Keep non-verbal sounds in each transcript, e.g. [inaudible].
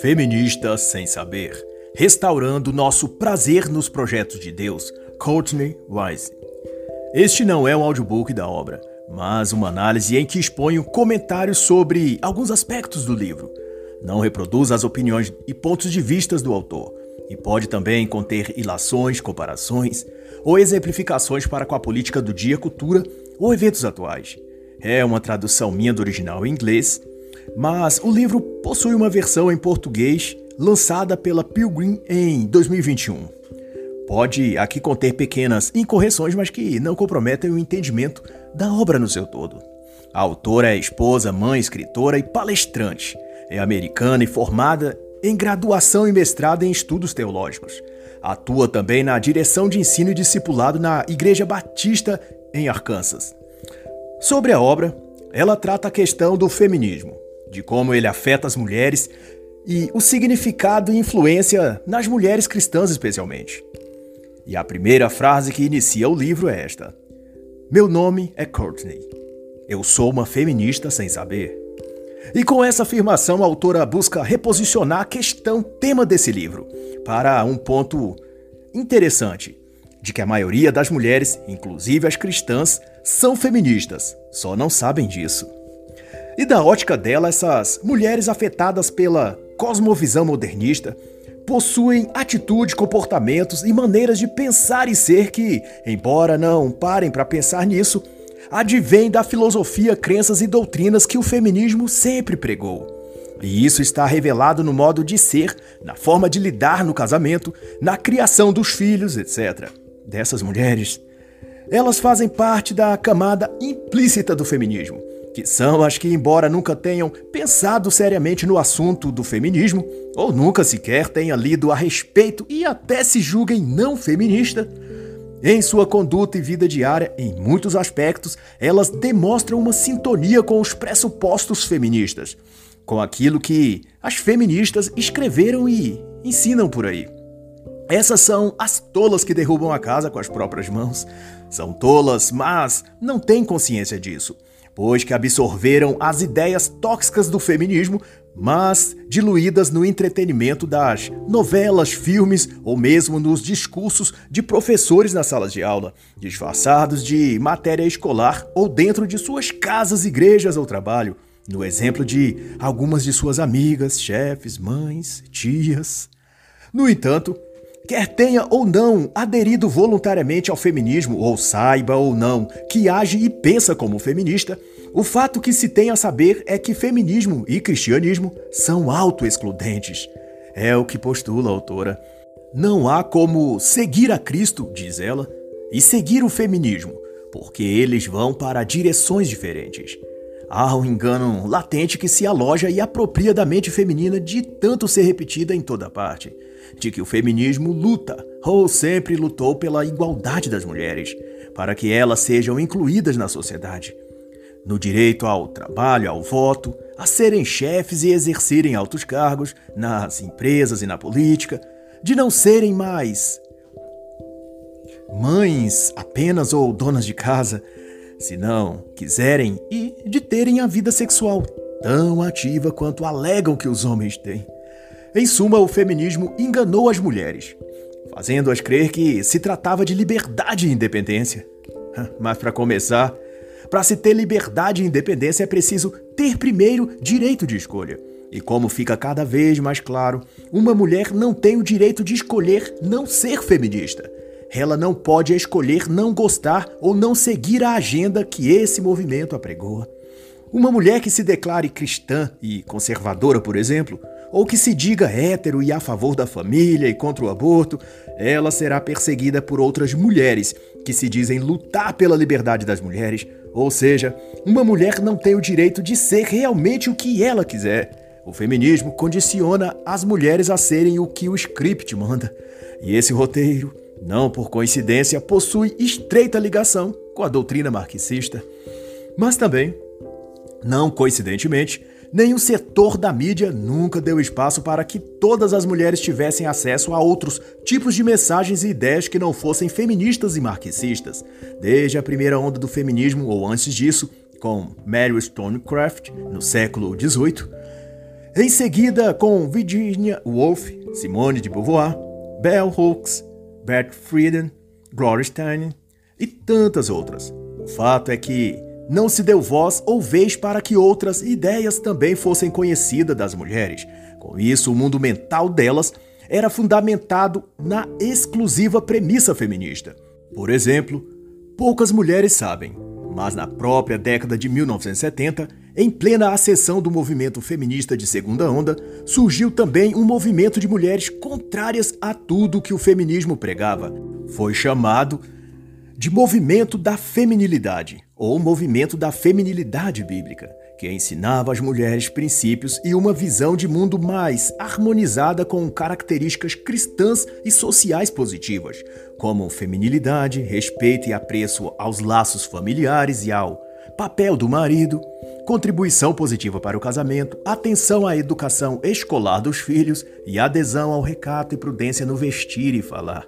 Feminista sem saber, restaurando nosso prazer nos projetos de Deus, Courtney Wise. Este não é um audiobook da obra, mas uma análise em que exponho comentários sobre alguns aspectos do livro. Não reproduz as opiniões e pontos de vistas do autor, e pode também conter ilações, comparações ou exemplificações para com a política do dia, cultura ou eventos atuais. É uma tradução minha do original em inglês mas o livro possui uma versão em português lançada pela Pilgrim em 2021. Pode aqui conter pequenas incorreções, mas que não comprometem o entendimento da obra no seu todo. A autora é esposa, mãe, escritora e palestrante. É americana e formada em graduação e mestrado em estudos teológicos. Atua também na direção de ensino e discipulado na Igreja Batista em Arkansas. Sobre a obra, ela trata a questão do feminismo, de como ele afeta as mulheres e o significado e influência nas mulheres cristãs, especialmente. E a primeira frase que inicia o livro é esta: Meu nome é Courtney. Eu sou uma feminista sem saber. E com essa afirmação, a autora busca reposicionar a questão tema desse livro para um ponto interessante, de que a maioria das mulheres, inclusive as cristãs, são feministas, só não sabem disso. E da ótica dela, essas mulheres afetadas pela cosmovisão modernista possuem atitude, comportamentos e maneiras de pensar e ser que, embora não parem para pensar nisso, advém da filosofia, crenças e doutrinas que o feminismo sempre pregou. E isso está revelado no modo de ser, na forma de lidar no casamento, na criação dos filhos, etc. Dessas mulheres, elas fazem parte da camada implícita do feminismo que são as que, embora nunca tenham pensado seriamente no assunto do feminismo, ou nunca sequer tenham lido a respeito e até se julguem não feminista, em sua conduta e vida diária, em muitos aspectos, elas demonstram uma sintonia com os pressupostos feministas, com aquilo que as feministas escreveram e ensinam por aí. Essas são as tolas que derrubam a casa com as próprias mãos. São tolas, mas não têm consciência disso pois que absorveram as ideias tóxicas do feminismo, mas diluídas no entretenimento das novelas, filmes ou mesmo nos discursos de professores nas salas de aula, disfarçados de matéria escolar ou dentro de suas casas, igrejas ou trabalho, no exemplo de algumas de suas amigas, chefes, mães, tias. No entanto, Quer tenha ou não aderido voluntariamente ao feminismo, ou saiba ou não que age e pensa como feminista, o fato que se tem a saber é que feminismo e cristianismo são autoexcludentes. É o que postula a autora. Não há como seguir a Cristo, diz ela, e seguir o feminismo, porque eles vão para direções diferentes. Há um engano latente que se aloja e apropria da mente feminina de tanto ser repetida em toda parte de que o feminismo luta, ou sempre lutou pela igualdade das mulheres, para que elas sejam incluídas na sociedade. No direito ao trabalho, ao voto, a serem chefes e exercerem altos cargos nas empresas e na política, de não serem mais mães apenas ou donas de casa, se não quiserem, e de terem a vida sexual tão ativa quanto alegam que os homens têm. Em suma, o feminismo enganou as mulheres, fazendo-as crer que se tratava de liberdade e independência. Mas para começar, para se ter liberdade e independência é preciso ter primeiro direito de escolha. E como fica cada vez mais claro, uma mulher não tem o direito de escolher não ser feminista. Ela não pode escolher não gostar ou não seguir a agenda que esse movimento apregoa. Uma mulher que se declare cristã e conservadora, por exemplo, ou que se diga hétero e a favor da família e contra o aborto, ela será perseguida por outras mulheres que se dizem lutar pela liberdade das mulheres. Ou seja, uma mulher não tem o direito de ser realmente o que ela quiser. O feminismo condiciona as mulheres a serem o que o script manda. E esse roteiro, não por coincidência, possui estreita ligação com a doutrina marxista. Mas também, não coincidentemente, Nenhum setor da mídia nunca deu espaço para que todas as mulheres tivessem acesso a outros tipos de mensagens e ideias que não fossem feministas e marxistas. Desde a primeira onda do feminismo ou antes disso, com Mary Wollstonecraft no século XVIII, em seguida com Virginia Woolf, Simone de Beauvoir, Bell Hooks, Bert Friedan, Gloria Steinem e tantas outras. O fato é que não se deu voz ou vez para que outras ideias também fossem conhecidas das mulheres. Com isso, o mundo mental delas era fundamentado na exclusiva premissa feminista. Por exemplo, poucas mulheres sabem, mas na própria década de 1970, em plena ascensão do movimento feminista de segunda onda, surgiu também um movimento de mulheres contrárias a tudo que o feminismo pregava. Foi chamado de movimento da feminilidade, ou movimento da feminilidade bíblica, que ensinava às mulheres princípios e uma visão de mundo mais harmonizada com características cristãs e sociais positivas, como feminilidade, respeito e apreço aos laços familiares e ao papel do marido, contribuição positiva para o casamento, atenção à educação escolar dos filhos e adesão ao recato e prudência no vestir e falar.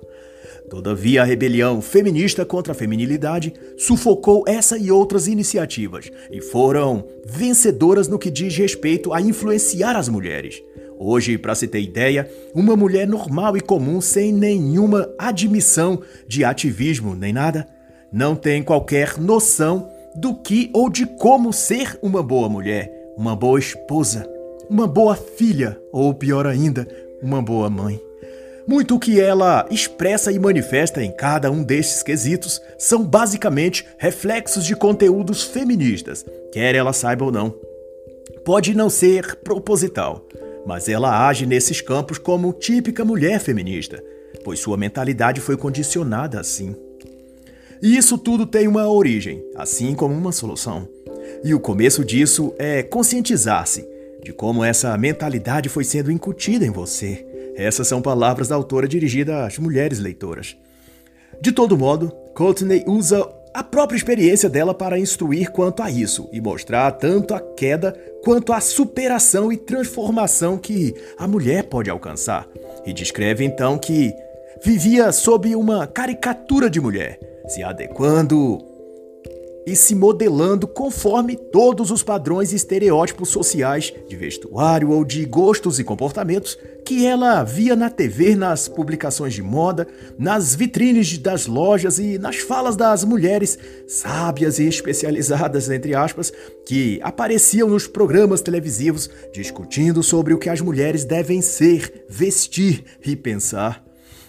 Todavia, a rebelião feminista contra a feminilidade sufocou essa e outras iniciativas e foram vencedoras no que diz respeito a influenciar as mulheres. Hoje, para se ter ideia, uma mulher normal e comum, sem nenhuma admissão de ativismo nem nada, não tem qualquer noção do que ou de como ser uma boa mulher, uma boa esposa, uma boa filha ou, pior ainda, uma boa mãe. Muito o que ela expressa e manifesta em cada um destes quesitos são basicamente reflexos de conteúdos feministas, quer ela saiba ou não. Pode não ser proposital, mas ela age nesses campos como típica mulher feminista, pois sua mentalidade foi condicionada assim. E isso tudo tem uma origem, assim como uma solução. E o começo disso é conscientizar-se de como essa mentalidade foi sendo incutida em você essas são palavras da autora dirigida às mulheres leitoras. De todo modo, Courtney usa a própria experiência dela para instruir quanto a isso e mostrar tanto a queda quanto a superação e transformação que a mulher pode alcançar. E descreve então que vivia sob uma caricatura de mulher, se adequando e se modelando conforme todos os padrões e estereótipos sociais de vestuário ou de gostos e comportamentos que ela via na TV, nas publicações de moda, nas vitrines das lojas e nas falas das mulheres sábias e especializadas, entre aspas, que apareciam nos programas televisivos discutindo sobre o que as mulheres devem ser, vestir e pensar.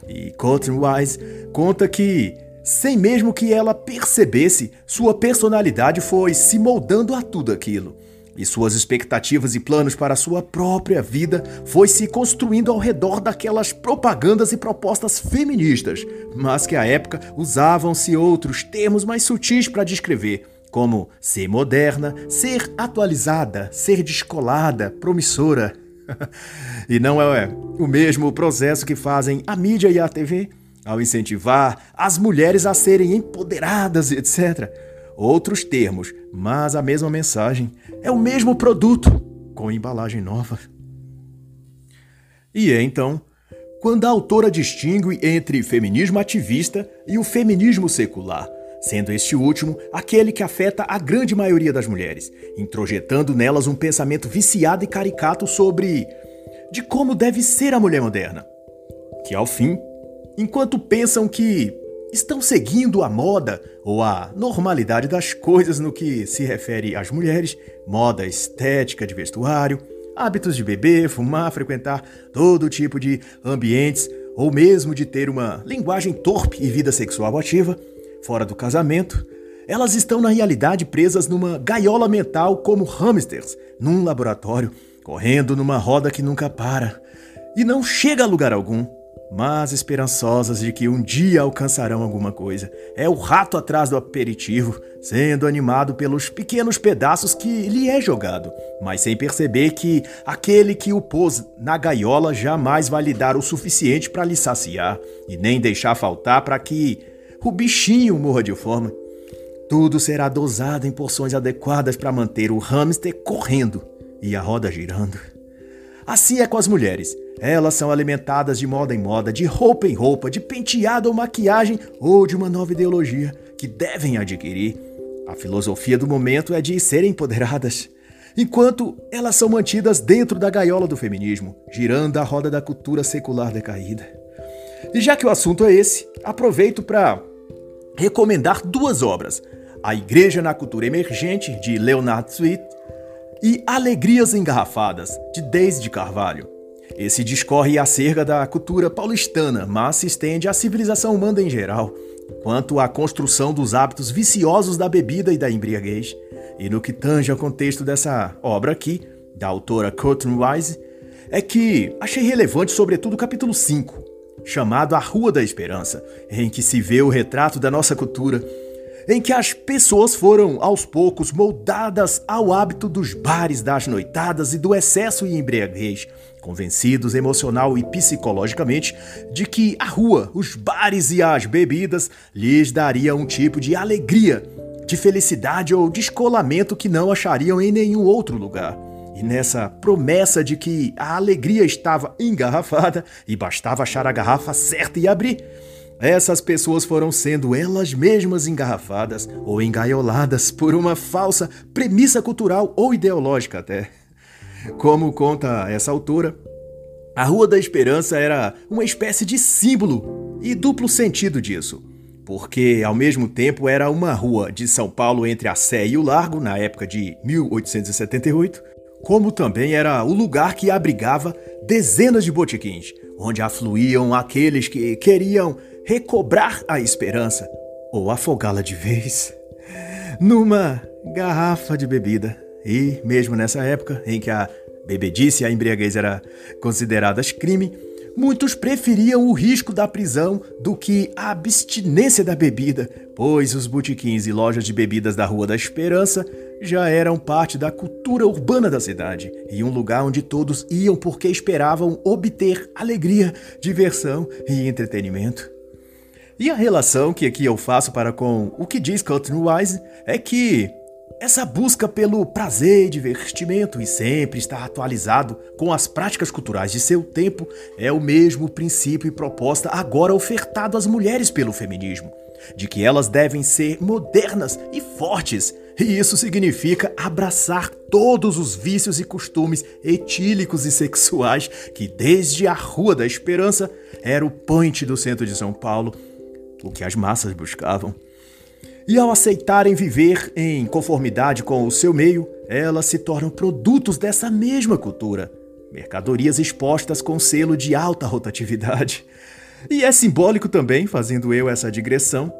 E Cotton Wise conta que sem mesmo que ela percebesse, sua personalidade foi se moldando a tudo aquilo. E suas expectativas e planos para sua própria vida foi se construindo ao redor daquelas propagandas e propostas feministas, mas que à época usavam-se outros termos mais sutis para descrever, como ser moderna, ser atualizada, ser descolada, promissora. [laughs] e não é o mesmo processo que fazem a mídia e a TV? Ao incentivar as mulheres a serem empoderadas, etc. Outros termos, mas a mesma mensagem. É o mesmo produto, com embalagem nova. E é então quando a autora distingue entre feminismo ativista e o feminismo secular, sendo este último aquele que afeta a grande maioria das mulheres, introjetando nelas um pensamento viciado e caricato sobre de como deve ser a mulher moderna, que ao fim enquanto pensam que estão seguindo a moda ou a normalidade das coisas no que se refere às mulheres, moda estética de vestuário, hábitos de beber, fumar, frequentar todo tipo de ambientes ou mesmo de ter uma linguagem torpe e vida sexual ativa, fora do casamento, elas estão na realidade presas numa gaiola mental como hamsters num laboratório, correndo numa roda que nunca para e não chega a lugar algum mas esperançosas de que um dia alcançarão alguma coisa. É o rato atrás do aperitivo, sendo animado pelos pequenos pedaços que lhe é jogado, mas sem perceber que aquele que o pôs na gaiola jamais vai lhe dar o suficiente para lhe saciar e nem deixar faltar para que o bichinho morra de fome. Tudo será dosado em porções adequadas para manter o hamster correndo e a roda girando. Assim é com as mulheres. Elas são alimentadas de moda em moda, de roupa em roupa, de penteado ou maquiagem ou de uma nova ideologia que devem adquirir. A filosofia do momento é de serem empoderadas, enquanto elas são mantidas dentro da gaiola do feminismo, girando a roda da cultura secular decaída. E já que o assunto é esse, aproveito para recomendar duas obras: A Igreja na Cultura Emergente, de Leonard Sweet, e Alegrias Engarrafadas, de Deise de Carvalho. Esse discorre acerca da cultura paulistana, mas se estende à civilização humana em geral, quanto à construção dos hábitos viciosos da bebida e da embriaguez. E no que tange ao contexto dessa obra aqui, da autora Courtney Wise, é que achei relevante sobretudo o capítulo 5, chamado A Rua da Esperança, em que se vê o retrato da nossa cultura em que as pessoas foram aos poucos moldadas ao hábito dos bares, das noitadas e do excesso e embriaguez, convencidos emocional e psicologicamente de que a rua, os bares e as bebidas lhes daria um tipo de alegria, de felicidade ou descolamento que não achariam em nenhum outro lugar. E nessa promessa de que a alegria estava engarrafada e bastava achar a garrafa certa e abrir, essas pessoas foram sendo elas mesmas engarrafadas ou engaioladas por uma falsa premissa cultural ou ideológica até. Como conta essa autora, a Rua da Esperança era uma espécie de símbolo e duplo sentido disso. Porque, ao mesmo tempo, era uma rua de São Paulo entre a Sé e o Largo, na época de 1878, como também era o lugar que abrigava dezenas de botequins, onde afluíam aqueles que queriam recobrar a esperança ou afogá-la de vez numa garrafa de bebida. E mesmo nessa época em que a bebedice e a embriaguez era consideradas crime, muitos preferiam o risco da prisão do que a abstinência da bebida, pois os botequins e lojas de bebidas da Rua da Esperança já eram parte da cultura urbana da cidade e um lugar onde todos iam porque esperavam obter alegria, diversão e entretenimento. E a relação que aqui eu faço para com o que diz Courtney Wise é que essa busca pelo prazer e divertimento e sempre estar atualizado com as práticas culturais de seu tempo é o mesmo princípio e proposta agora ofertado às mulheres pelo feminismo, de que elas devem ser modernas e fortes, e isso significa abraçar todos os vícios e costumes etílicos e sexuais que desde a Rua da Esperança era o point do centro de São Paulo o que as massas buscavam. E ao aceitarem viver em conformidade com o seu meio, elas se tornam produtos dessa mesma cultura, mercadorias expostas com selo de alta rotatividade. E é simbólico também, fazendo eu essa digressão,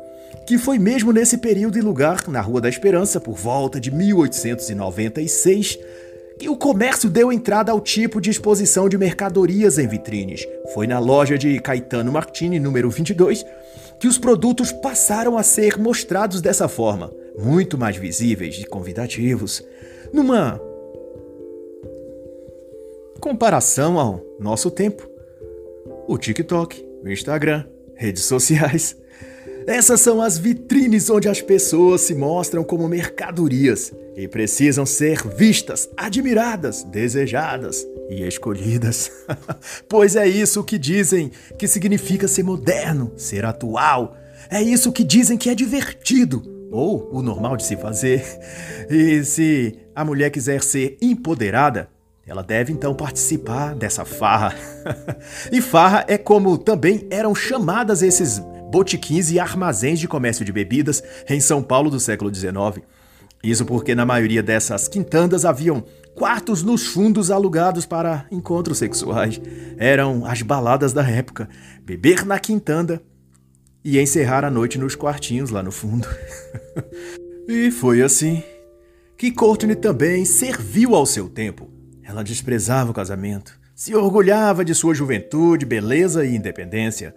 que foi mesmo nesse período e lugar, na Rua da Esperança, por volta de 1896, que o comércio deu entrada ao tipo de exposição de mercadorias em vitrines. Foi na loja de Caetano Martini, número 22, que os produtos passaram a ser mostrados dessa forma, muito mais visíveis e convidativos, numa comparação ao nosso tempo. O TikTok, o Instagram, redes sociais. Essas são as vitrines onde as pessoas se mostram como mercadorias e precisam ser vistas, admiradas, desejadas e escolhidas. [laughs] pois é isso que dizem que significa ser moderno, ser atual. É isso que dizem que é divertido ou o normal de se fazer. [laughs] E se a mulher quiser ser empoderada, ela deve então participar dessa farra. [laughs] e farra é como também eram chamadas esses botiquins e armazéns de comércio de bebidas em São Paulo do século XIX. Isso porque na maioria dessas quintandas haviam quartos nos fundos alugados para encontros sexuais. Eram as baladas da época, beber na quintanda e encerrar a noite nos quartinhos lá no fundo. [laughs] e foi assim que Courtney também serviu ao seu tempo. Ela desprezava o casamento, se orgulhava de sua juventude, beleza e independência.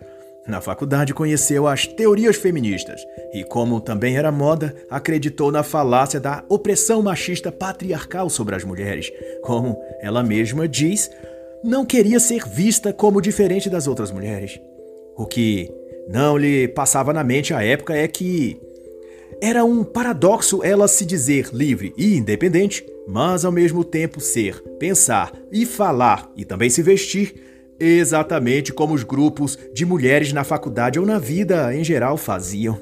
Na faculdade conheceu as teorias feministas e, como também era moda, acreditou na falácia da opressão machista patriarcal sobre as mulheres. Como ela mesma diz, não queria ser vista como diferente das outras mulheres. O que não lhe passava na mente à época é que era um paradoxo ela se dizer livre e independente, mas ao mesmo tempo ser, pensar e falar e também se vestir exatamente como os grupos de mulheres na faculdade ou na vida em geral faziam.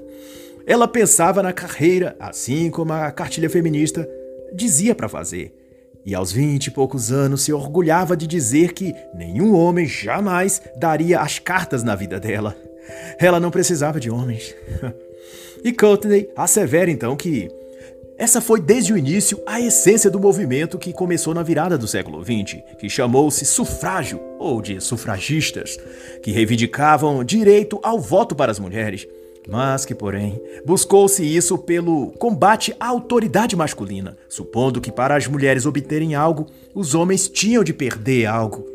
ela pensava na carreira, assim como a cartilha feminista dizia para fazer. E aos vinte e poucos anos se orgulhava de dizer que nenhum homem jamais daria as cartas na vida dela. Ela não precisava de homens. [laughs] e Courtney assevera então que essa foi desde o início a essência do movimento que começou na virada do século XX, que chamou-se sufrágio ou de sufragistas, que reivindicavam direito ao voto para as mulheres, mas que, porém, buscou-se isso pelo combate à autoridade masculina, supondo que para as mulheres obterem algo, os homens tinham de perder algo.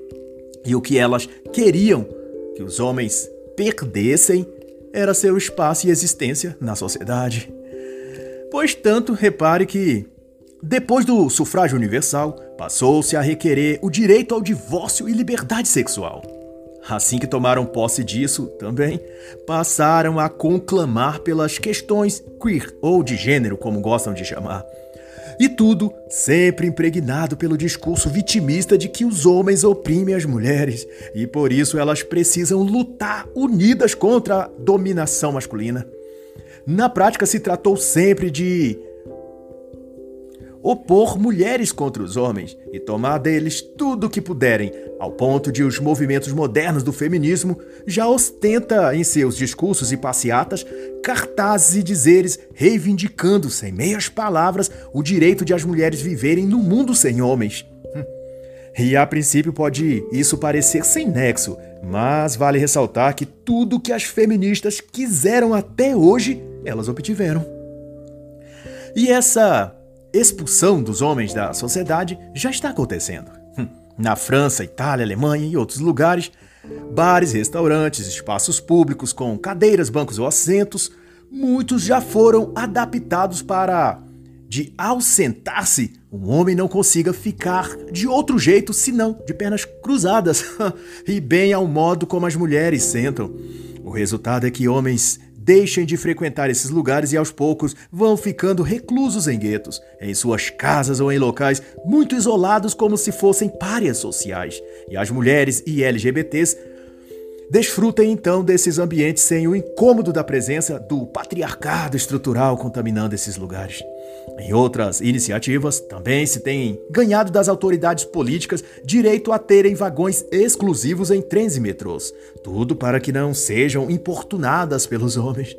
E o que elas queriam que os homens perdessem era seu espaço e existência na sociedade. Pois tanto, repare que, depois do sufrágio universal, passou-se a requerer o direito ao divórcio e liberdade sexual. Assim que tomaram posse disso, também passaram a conclamar pelas questões queer ou de gênero, como gostam de chamar. E tudo sempre impregnado pelo discurso vitimista de que os homens oprimem as mulheres e por isso elas precisam lutar unidas contra a dominação masculina. Na prática, se tratou sempre de opor mulheres contra os homens e tomar deles tudo o que puderem, ao ponto de os movimentos modernos do feminismo já ostenta em seus discursos e passeatas cartazes e dizeres reivindicando sem meias palavras o direito de as mulheres viverem no mundo sem homens. Hum. E a princípio pode isso parecer sem nexo, mas vale ressaltar que tudo que as feministas quiseram até hoje elas obtiveram. E essa expulsão dos homens da sociedade já está acontecendo. Hum, na França, Itália, Alemanha e outros lugares, bares, restaurantes, espaços públicos com cadeiras, bancos ou assentos, muitos já foram adaptados para de ao sentar-se, um homem não consiga ficar de outro jeito senão de pernas cruzadas [laughs] e bem ao modo como as mulheres sentam. O resultado é que homens deixem de frequentar esses lugares e aos poucos vão ficando reclusos em guetos, em suas casas ou em locais muito isolados como se fossem párias sociais. E as mulheres e LGBTs desfrutem então desses ambientes sem o incômodo da presença do patriarcado estrutural contaminando esses lugares. Em outras iniciativas, também se tem ganhado das autoridades políticas direito a terem vagões exclusivos em trens e metrôs, tudo para que não sejam importunadas pelos homens.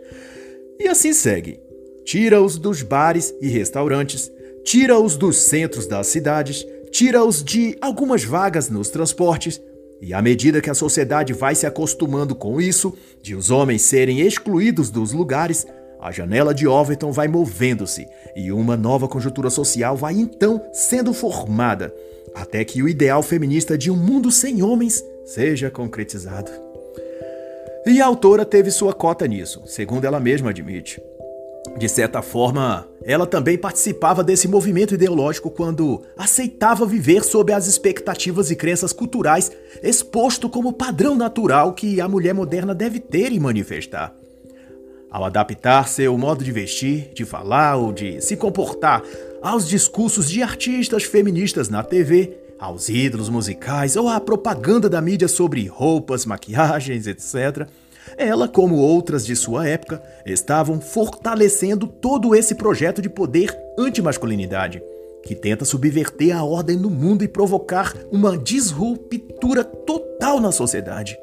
E assim segue. Tira-os dos bares e restaurantes, tira-os dos centros das cidades, tira-os de algumas vagas nos transportes, e à medida que a sociedade vai se acostumando com isso, de os homens serem excluídos dos lugares, a janela de Overton vai movendo-se e uma nova conjuntura social vai então sendo formada, até que o ideal feminista de um mundo sem homens seja concretizado. E a autora teve sua cota nisso, segundo ela mesma admite. De certa forma, ela também participava desse movimento ideológico quando aceitava viver sob as expectativas e crenças culturais exposto como padrão natural que a mulher moderna deve ter e manifestar. Ao adaptar seu modo de vestir, de falar ou de se comportar aos discursos de artistas feministas na TV, aos ídolos musicais ou à propaganda da mídia sobre roupas, maquiagens, etc., ela, como outras de sua época, estavam fortalecendo todo esse projeto de poder antimasculinidade, que tenta subverter a ordem no mundo e provocar uma disruptura total na sociedade.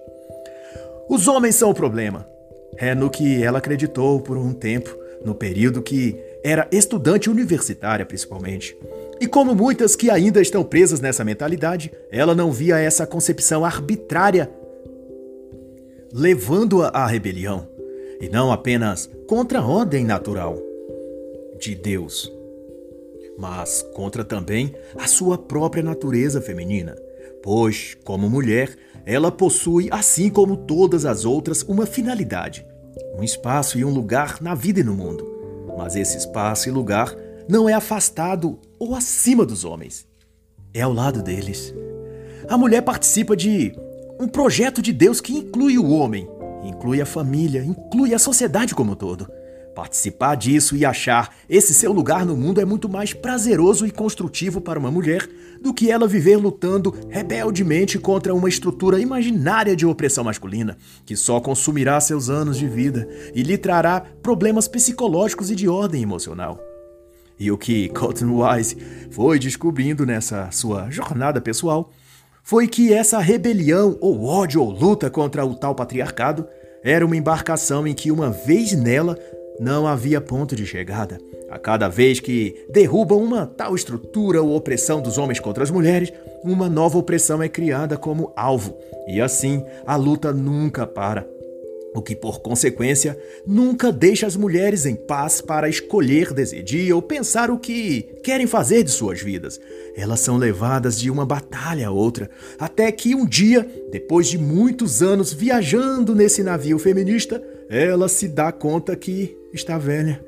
Os homens são o problema, é no que ela acreditou por um tempo, no período que era estudante universitária, principalmente. E como muitas que ainda estão presas nessa mentalidade, ela não via essa concepção arbitrária levando-a à rebelião, e não apenas contra a ordem natural de Deus, mas contra também a sua própria natureza feminina, pois, como mulher, ela possui, assim como todas as outras, uma finalidade, um espaço e um lugar na vida e no mundo. Mas esse espaço e lugar não é afastado ou acima dos homens, é ao lado deles. A mulher participa de um projeto de Deus que inclui o homem, inclui a família, inclui a sociedade como um todo. Participar disso e achar esse seu lugar no mundo é muito mais prazeroso e construtivo para uma mulher do que ela viver lutando rebeldemente contra uma estrutura imaginária de opressão masculina, que só consumirá seus anos de vida e lhe trará problemas psicológicos e de ordem emocional. E o que Cotton Wise foi descobrindo nessa sua jornada pessoal foi que essa rebelião ou ódio ou luta contra o tal patriarcado era uma embarcação em que, uma vez nela, não havia ponto de chegada. A cada vez que derrubam uma tal estrutura ou opressão dos homens contra as mulheres, uma nova opressão é criada como alvo. E assim, a luta nunca para. O que, por consequência, nunca deixa as mulheres em paz para escolher, decidir ou pensar o que querem fazer de suas vidas. Elas são levadas de uma batalha a outra, até que um dia, depois de muitos anos viajando nesse navio feminista, ela se dá conta que está velha,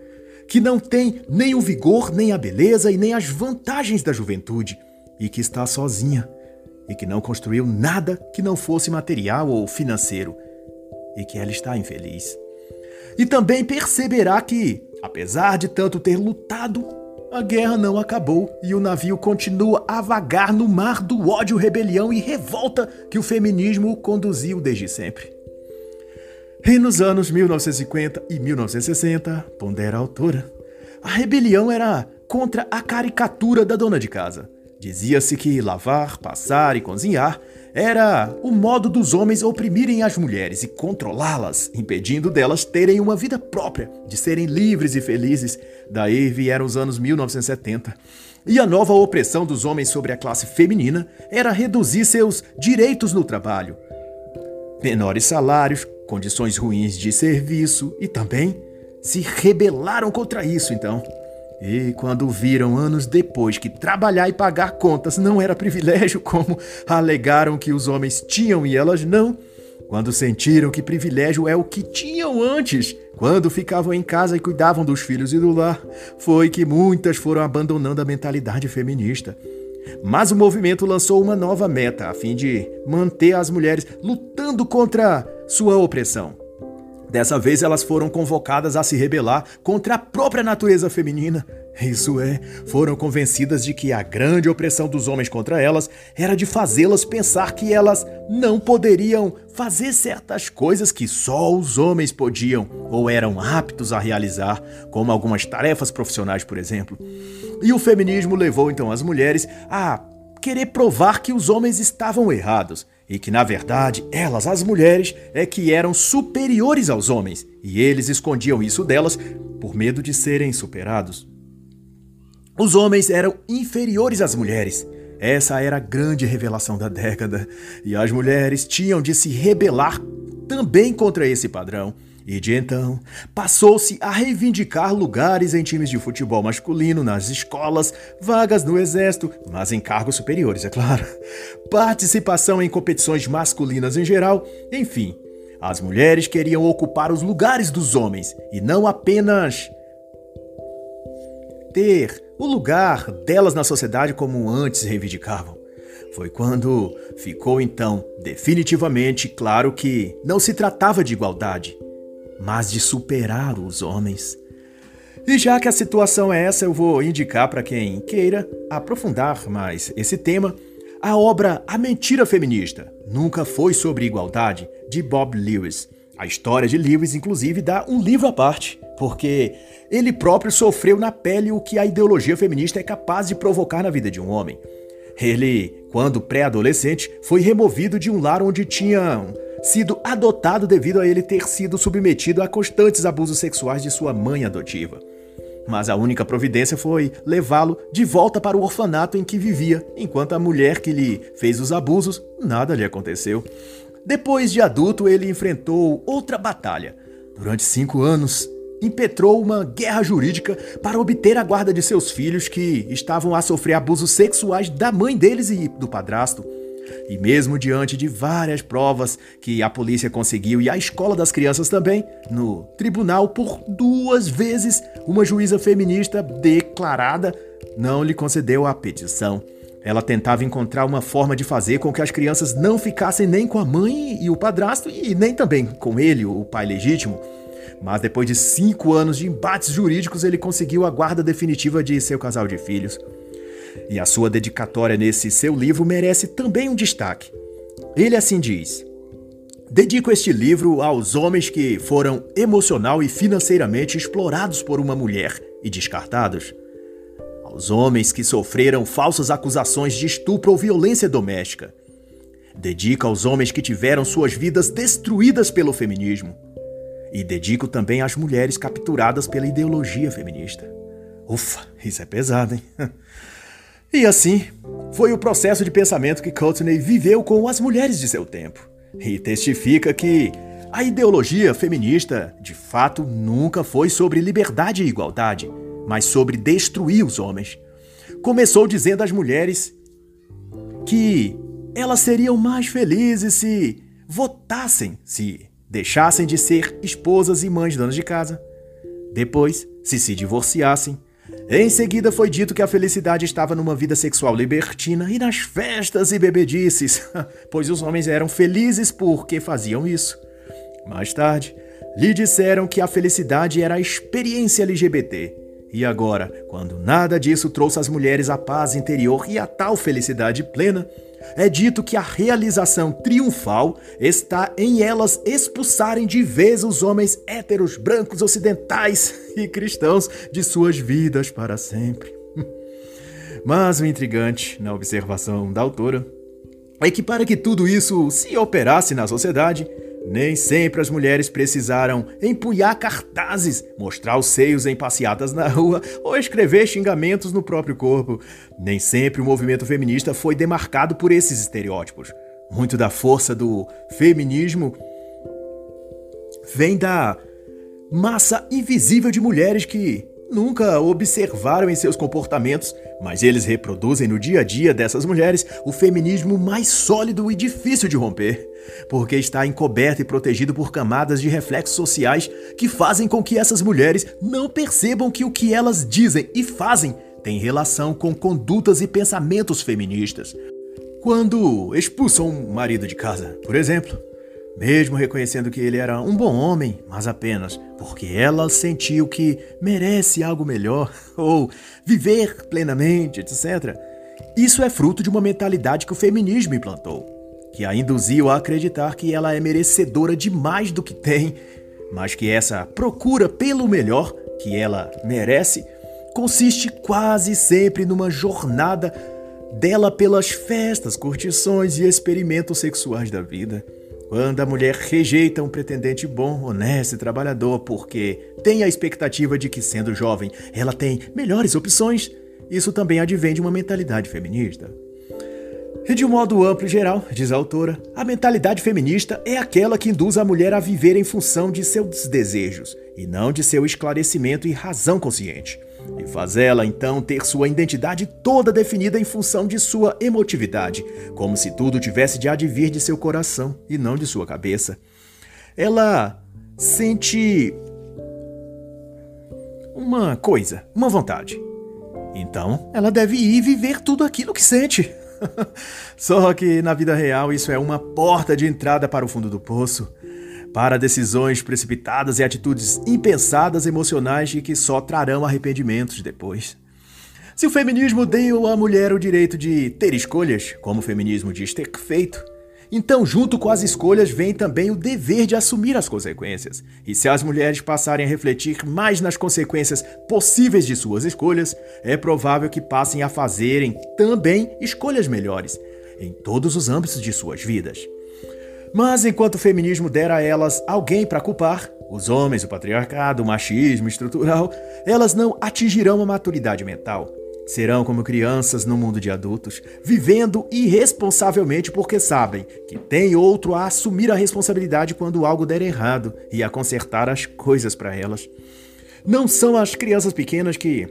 que não tem nem o vigor, nem a beleza e nem as vantagens da juventude, e que está sozinha, e que não construiu nada que não fosse material ou financeiro, e que ela está infeliz. E também perceberá que, apesar de tanto ter lutado, a guerra não acabou e o navio continua a vagar no mar do ódio, rebelião e revolta que o feminismo conduziu desde sempre. E nos anos 1950 e 1960, pondera a autora, a rebelião era contra a caricatura da dona de casa. Dizia-se que lavar, passar e cozinhar era o modo dos homens oprimirem as mulheres e controlá-las, impedindo delas terem uma vida própria, de serem livres e felizes. Daí vieram os anos 1970. E a nova opressão dos homens sobre a classe feminina era reduzir seus direitos no trabalho. Menores salários, condições ruins de serviço e também se rebelaram contra isso, então. E quando viram anos depois que trabalhar e pagar contas não era privilégio, [laughs] como alegaram que os homens tinham e elas não, quando sentiram que privilégio é o que tinham antes, quando ficavam em casa e cuidavam dos filhos e do lar, foi que muitas foram abandonando a mentalidade feminista. Mas o movimento lançou uma nova meta a fim de manter as mulheres lutando contra sua opressão. Dessa vez elas foram convocadas a se rebelar contra a própria natureza feminina. Isso é, foram convencidas de que a grande opressão dos homens contra elas era de fazê-las pensar que elas não poderiam fazer certas coisas que só os homens podiam ou eram aptos a realizar, como algumas tarefas profissionais, por exemplo. E o feminismo levou então as mulheres a querer provar que os homens estavam errados e que, na verdade, elas, as mulheres, é que eram superiores aos homens, e eles escondiam isso delas por medo de serem superados. Os homens eram inferiores às mulheres. Essa era a grande revelação da década, e as mulheres tinham de se rebelar também contra esse padrão. E de então, passou-se a reivindicar lugares em times de futebol masculino, nas escolas, vagas no exército, mas em cargos superiores, é claro, participação em competições masculinas em geral, enfim. As mulheres queriam ocupar os lugares dos homens e não apenas ter o lugar delas na sociedade como antes reivindicavam. Foi quando ficou então definitivamente claro que não se tratava de igualdade, mas de superar os homens. E já que a situação é essa, eu vou indicar para quem queira aprofundar mais esse tema a obra A Mentira Feminista Nunca Foi Sobre Igualdade, de Bob Lewis. A história de Lewis, inclusive, dá um livro à parte, porque ele próprio sofreu na pele o que a ideologia feminista é capaz de provocar na vida de um homem. Ele, quando pré-adolescente, foi removido de um lar onde tinha sido adotado devido a ele ter sido submetido a constantes abusos sexuais de sua mãe adotiva. Mas a única providência foi levá-lo de volta para o orfanato em que vivia, enquanto a mulher que lhe fez os abusos, nada lhe aconteceu. Depois de adulto, ele enfrentou outra batalha. Durante cinco anos, impetrou uma guerra jurídica para obter a guarda de seus filhos que estavam a sofrer abusos sexuais da mãe deles e do padrasto. E mesmo diante de várias provas que a polícia conseguiu e a escola das crianças também, no tribunal, por duas vezes, uma juíza feminista declarada não lhe concedeu a petição. Ela tentava encontrar uma forma de fazer com que as crianças não ficassem nem com a mãe e o padrasto e nem também com ele, o pai legítimo. mas depois de cinco anos de embates jurídicos, ele conseguiu a guarda definitiva de seu casal de filhos. E a sua dedicatória nesse seu livro merece também um destaque. Ele assim diz: Dedico este livro aos homens que foram emocional e financeiramente explorados por uma mulher e descartados. Aos homens que sofreram falsas acusações de estupro ou violência doméstica. Dedico aos homens que tiveram suas vidas destruídas pelo feminismo e dedico também às mulheres capturadas pela ideologia feminista. Ufa, isso é pesado, hein? [laughs] E assim, foi o processo de pensamento que Courtney viveu com as mulheres de seu tempo. E testifica que a ideologia feminista, de fato, nunca foi sobre liberdade e igualdade, mas sobre destruir os homens. Começou dizendo às mulheres que elas seriam mais felizes se votassem, se deixassem de ser esposas e mães donas de casa. Depois, se se divorciassem. Em seguida, foi dito que a felicidade estava numa vida sexual libertina e nas festas e bebedices, [laughs] pois os homens eram felizes porque faziam isso. Mais tarde, lhe disseram que a felicidade era a experiência LGBT. E agora, quando nada disso trouxe às mulheres a paz interior e a tal felicidade plena, é dito que a realização triunfal está em elas expulsarem de vez os homens héteros, brancos, ocidentais [laughs] e cristãos de suas vidas para sempre. [laughs] Mas o intrigante, na observação da autora, é que para que tudo isso se operasse na sociedade, nem sempre as mulheres precisaram empunhar cartazes, mostrar os seios em passeatas na rua ou escrever xingamentos no próprio corpo. Nem sempre o movimento feminista foi demarcado por esses estereótipos. Muito da força do feminismo vem da massa invisível de mulheres que nunca observaram em seus comportamentos, mas eles reproduzem no dia a dia dessas mulheres o feminismo mais sólido e difícil de romper, porque está encoberto e protegido por camadas de reflexos sociais que fazem com que essas mulheres não percebam que o que elas dizem e fazem tem relação com condutas e pensamentos feministas. Quando expulsam um marido de casa, por exemplo, mesmo reconhecendo que ele era um bom homem, mas apenas porque ela sentiu que merece algo melhor [laughs] ou viver plenamente, etc. Isso é fruto de uma mentalidade que o feminismo implantou, que a induziu a acreditar que ela é merecedora de mais do que tem, mas que essa procura pelo melhor que ela merece consiste quase sempre numa jornada dela pelas festas, curtições e experimentos sexuais da vida. Quando a mulher rejeita um pretendente bom, honesto e trabalhador porque tem a expectativa de que, sendo jovem, ela tem melhores opções, isso também advém de uma mentalidade feminista. E de um modo amplo e geral, diz a autora, a mentalidade feminista é aquela que induz a mulher a viver em função de seus desejos e não de seu esclarecimento e razão consciente e faz ela então ter sua identidade toda definida em função de sua emotividade, como se tudo tivesse de advir de seu coração e não de sua cabeça. Ela sente uma coisa, uma vontade. Então, ela deve ir viver tudo aquilo que sente. [laughs] Só que na vida real isso é uma porta de entrada para o fundo do poço para decisões precipitadas e atitudes impensadas emocionais e que só trarão arrependimentos depois. Se o feminismo deu à mulher o direito de ter escolhas, como o feminismo diz ter feito, então, junto com as escolhas, vem também o dever de assumir as consequências. E se as mulheres passarem a refletir mais nas consequências possíveis de suas escolhas, é provável que passem a fazerem também escolhas melhores em todos os âmbitos de suas vidas. Mas enquanto o feminismo der a elas alguém para culpar, os homens, o patriarcado, o machismo estrutural, elas não atingirão a maturidade mental. Serão como crianças no mundo de adultos, vivendo irresponsavelmente porque sabem que tem outro a assumir a responsabilidade quando algo der errado e a consertar as coisas para elas. Não são as crianças pequenas que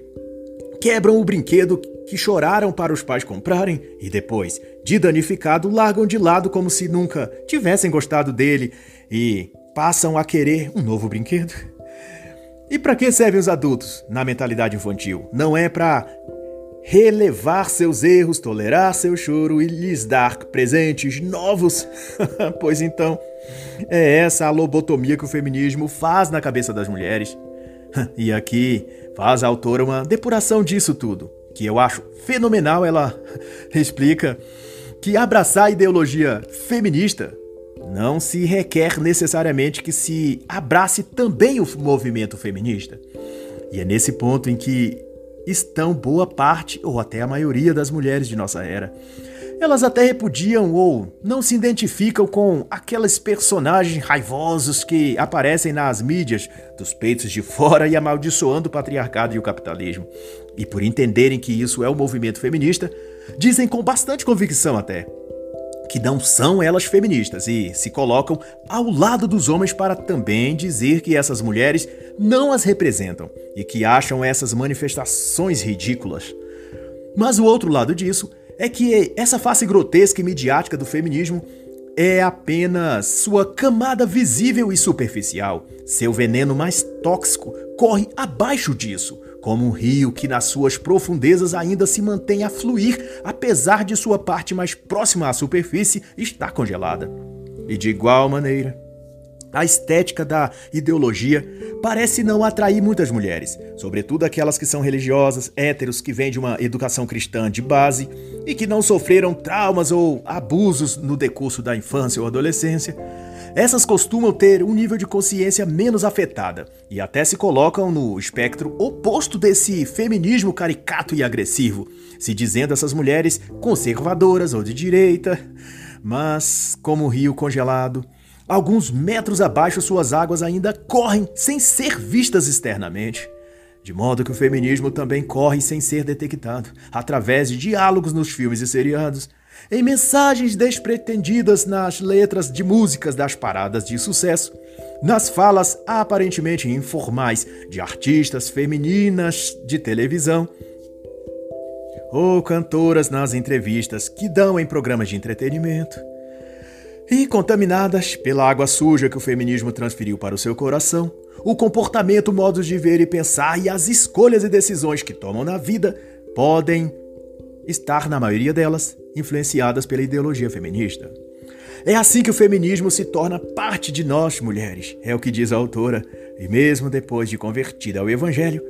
quebram o brinquedo que choraram para os pais comprarem e depois, de danificado, largam de lado como se nunca tivessem gostado dele e passam a querer um novo brinquedo. E para que servem os adultos na mentalidade infantil? Não é para relevar seus erros, tolerar seu choro e lhes dar presentes novos. [laughs] pois então, é essa a lobotomia que o feminismo faz na cabeça das mulheres. [laughs] e aqui faz a autora uma depuração disso tudo, que eu acho fenomenal. Ela [laughs] explica que abraçar a ideologia feminista não se requer necessariamente que se abrace também o movimento feminista. E é nesse ponto em que estão boa parte, ou até a maioria das mulheres de nossa era. Elas até repudiam ou não se identificam com aqueles personagens raivosos que aparecem nas mídias, dos peitos de fora e amaldiçoando o patriarcado e o capitalismo. E por entenderem que isso é o movimento feminista, dizem com bastante convicção até que não são elas feministas e se colocam ao lado dos homens para também dizer que essas mulheres não as representam e que acham essas manifestações ridículas. Mas o outro lado disso é que essa face grotesca e midiática do feminismo é apenas sua camada visível e superficial. Seu veneno mais tóxico corre abaixo disso, como um rio que nas suas profundezas ainda se mantém a fluir, apesar de sua parte mais próxima à superfície estar congelada. E de igual maneira, a estética da ideologia parece não atrair muitas mulheres, sobretudo aquelas que são religiosas, héteros, que vêm de uma educação cristã de base e que não sofreram traumas ou abusos no decurso da infância ou adolescência. Essas costumam ter um nível de consciência menos afetada e até se colocam no espectro oposto desse feminismo caricato e agressivo, se dizendo essas mulheres conservadoras ou de direita. Mas, como o rio congelado, alguns metros abaixo suas águas ainda correm sem ser vistas externamente. De modo que o feminismo também corre sem ser detectado, através de diálogos nos filmes e seriados, em mensagens despretendidas nas letras de músicas das paradas de sucesso, nas falas aparentemente informais de artistas femininas de televisão, ou cantoras nas entrevistas que dão em programas de entretenimento, e contaminadas pela água suja que o feminismo transferiu para o seu coração, o comportamento, modos de ver e pensar e as escolhas e decisões que tomam na vida podem estar, na maioria delas, influenciadas pela ideologia feminista. É assim que o feminismo se torna parte de nós, mulheres, é o que diz a autora, e mesmo depois de convertida ao evangelho,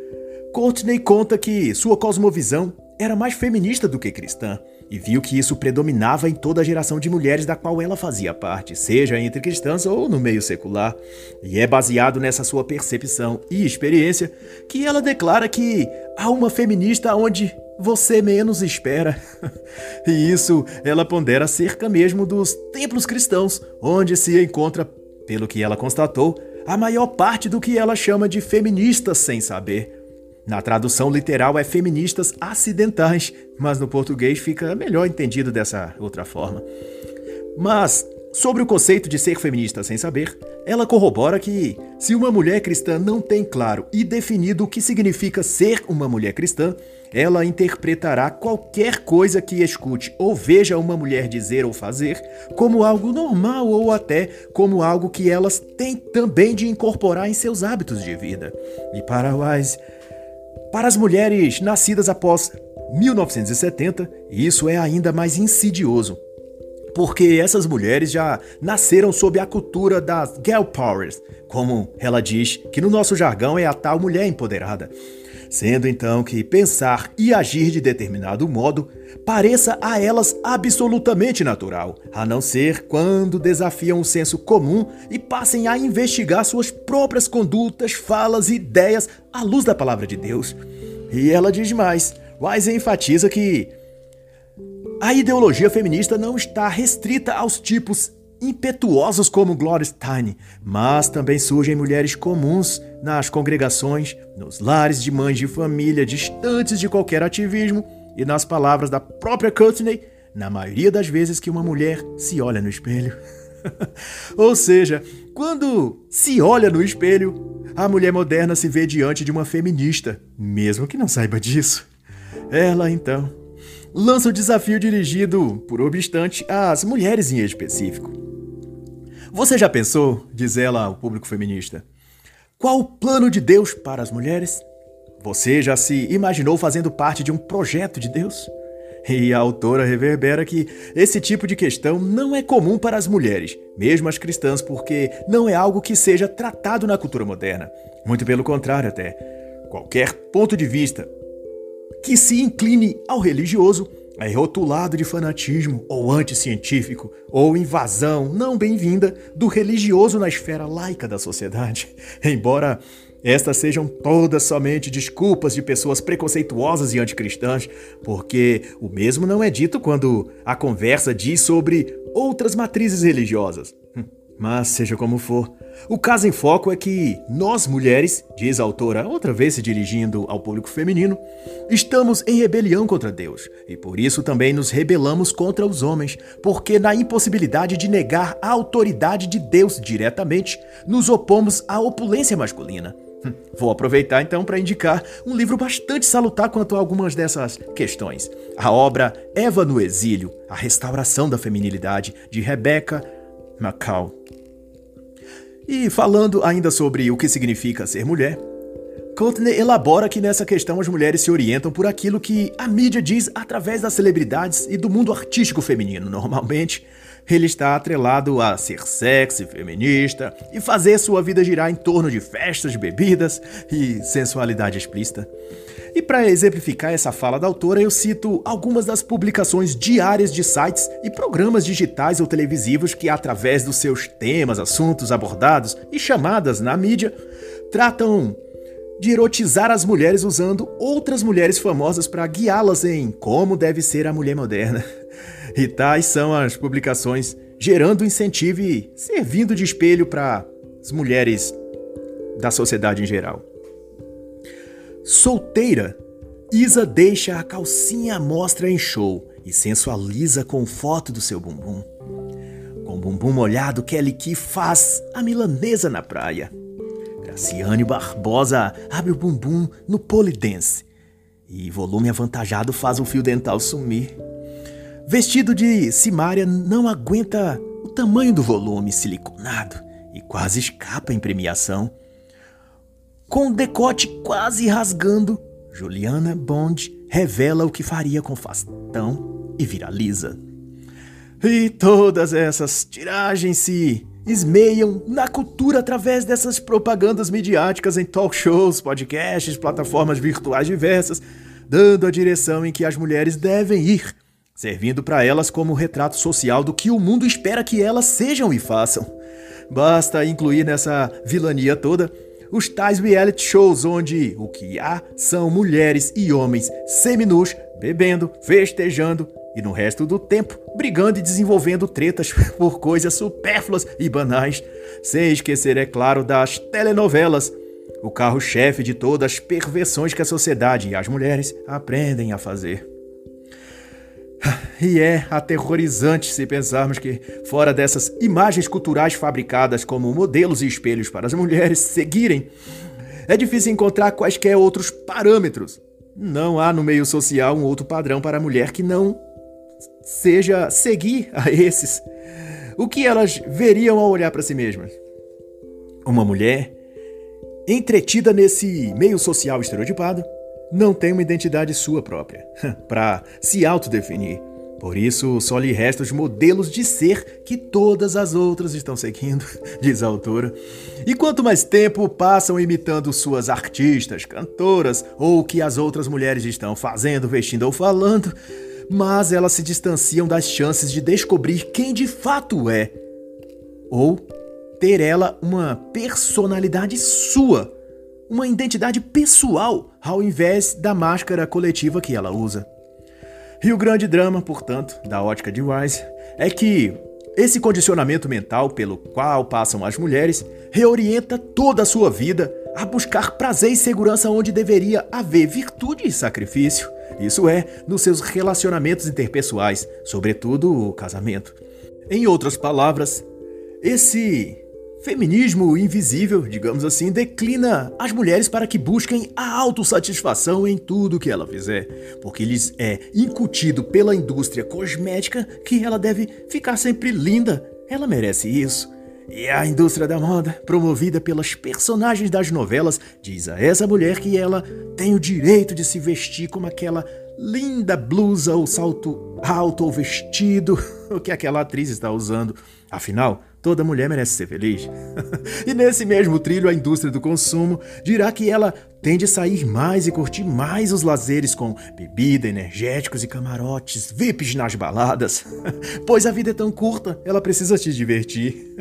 Courtney conta que sua cosmovisão era mais feminista do que cristã, e viu que isso predominava em toda a geração de mulheres da qual ela fazia parte, seja entre cristãs ou no meio secular. E é baseado nessa sua percepção e experiência que ela declara que há uma feminista onde você menos espera. [laughs] e isso ela pondera cerca mesmo dos templos cristãos, onde se encontra, pelo que ela constatou, a maior parte do que ela chama de feministas sem saber. Na tradução literal é feministas acidentais, mas no português fica melhor entendido dessa outra forma. Mas, sobre o conceito de ser feminista sem saber, ela corrobora que, se uma mulher cristã não tem claro e definido o que significa ser uma mulher cristã, ela interpretará qualquer coisa que escute ou veja uma mulher dizer ou fazer como algo normal ou até como algo que elas têm também de incorporar em seus hábitos de vida. E para Wise, para as mulheres nascidas após 1970, isso é ainda mais insidioso, porque essas mulheres já nasceram sob a cultura das girl powers, como ela diz, que no nosso jargão é a tal mulher empoderada. Sendo então que pensar e agir de determinado modo pareça a elas absolutamente natural, a não ser quando desafiam o senso comum e passem a investigar suas próprias condutas, falas e ideias à luz da palavra de Deus. E ela diz mais: Wise enfatiza que a ideologia feminista não está restrita aos tipos impetuosos como Gloria Steinem, mas também surgem mulheres comuns nas congregações, nos lares de mães de família distantes de qualquer ativismo e nas palavras da própria Courtney, na maioria das vezes que uma mulher se olha no espelho. [laughs] Ou seja, quando se olha no espelho, a mulher moderna se vê diante de uma feminista, mesmo que não saiba disso. Ela, então, lança o desafio dirigido, por obstante, às mulheres em específico. Você já pensou, diz ela ao público feminista, qual o plano de Deus para as mulheres? Você já se imaginou fazendo parte de um projeto de Deus? E a autora reverbera que esse tipo de questão não é comum para as mulheres, mesmo as cristãs, porque não é algo que seja tratado na cultura moderna. Muito pelo contrário, até. Qualquer ponto de vista que se incline ao religioso é rotulado de fanatismo ou anticientífico ou invasão não bem-vinda do religioso na esfera laica da sociedade. [laughs] Embora estas sejam todas somente desculpas de pessoas preconceituosas e anticristãs, porque o mesmo não é dito quando a conversa diz sobre outras matrizes religiosas. Mas, seja como for, o caso em foco é que nós, mulheres, diz a autora, outra vez se dirigindo ao público feminino, estamos em rebelião contra Deus e por isso também nos rebelamos contra os homens, porque na impossibilidade de negar a autoridade de Deus diretamente, nos opomos à opulência masculina. Hum, vou aproveitar então para indicar um livro bastante salutar quanto a algumas dessas questões. A obra Eva no Exílio, A Restauração da Feminilidade, de Rebecca Macau. E falando ainda sobre o que significa ser mulher, Courtney elabora que nessa questão as mulheres se orientam por aquilo que a mídia diz através das celebridades e do mundo artístico feminino, normalmente, ele está atrelado a ser sexy, feminista e fazer sua vida girar em torno de festas, bebidas e sensualidade explícita. E para exemplificar essa fala da autora, eu cito algumas das publicações diárias de sites e programas digitais ou televisivos que, através dos seus temas, assuntos abordados e chamadas na mídia, tratam de erotizar as mulheres usando outras mulheres famosas para guiá-las em como deve ser a mulher moderna. [laughs] E tais são as publicações gerando incentivo e servindo de espelho para as mulheres da sociedade em geral. Solteira, Isa deixa a calcinha à mostra em show e sensualiza com foto do seu bumbum. Com bumbum molhado, Kelly Key faz a milanesa na praia. Graciane Barbosa abre o bumbum no polidense e volume avantajado faz o fio dental sumir. Vestido de Simária não aguenta o tamanho do volume siliconado e quase escapa em premiação. Com o decote quase rasgando, Juliana Bond revela o que faria com Fastão e viraliza. E todas essas tiragens se esmeiam na cultura através dessas propagandas midiáticas em talk shows, podcasts, plataformas virtuais diversas, dando a direção em que as mulheres devem ir servindo para elas como retrato social do que o mundo espera que elas sejam e façam. Basta incluir nessa vilania toda os tais reality shows onde o que há são mulheres e homens seminus bebendo, festejando e no resto do tempo brigando e desenvolvendo tretas [laughs] por coisas supérfluas e banais, sem esquecer, é claro, das telenovelas, o carro-chefe de todas as perversões que a sociedade e as mulheres aprendem a fazer. E é aterrorizante se pensarmos que, fora dessas imagens culturais fabricadas como modelos e espelhos para as mulheres seguirem, é difícil encontrar quaisquer outros parâmetros. Não há no meio social um outro padrão para a mulher que não seja seguir a esses. O que elas veriam ao olhar para si mesmas? Uma mulher entretida nesse meio social estereotipado não tem uma identidade sua própria [laughs] para se autodefinir. Por isso, só lhe restam os modelos de ser que todas as outras estão seguindo, [laughs] diz a autora. E quanto mais tempo passam imitando suas artistas, cantoras ou o que as outras mulheres estão fazendo, vestindo ou falando, mais elas se distanciam das chances de descobrir quem de fato é. Ou ter ela uma personalidade sua uma identidade pessoal ao invés da máscara coletiva que ela usa. E o grande drama, portanto, da ótica de Wise é que esse condicionamento mental pelo qual passam as mulheres reorienta toda a sua vida a buscar prazer e segurança onde deveria haver virtude e sacrifício. Isso é, nos seus relacionamentos interpessoais, sobretudo o casamento. Em outras palavras, esse Feminismo invisível, digamos assim, declina as mulheres para que busquem a autossatisfação em tudo que ela fizer, porque lhes é incutido pela indústria cosmética que ela deve ficar sempre linda. Ela merece isso. E a indústria da moda, promovida pelas personagens das novelas, diz a essa mulher que ela tem o direito de se vestir como aquela linda blusa ou salto alto ou vestido, [laughs] o que aquela atriz está usando. Afinal, toda mulher merece ser feliz. [laughs] e nesse mesmo trilho, a indústria do consumo dirá que ela tem de sair mais e curtir mais os lazeres com bebida, energéticos e camarotes, VIPs nas baladas. [laughs] pois a vida é tão curta, ela precisa se divertir.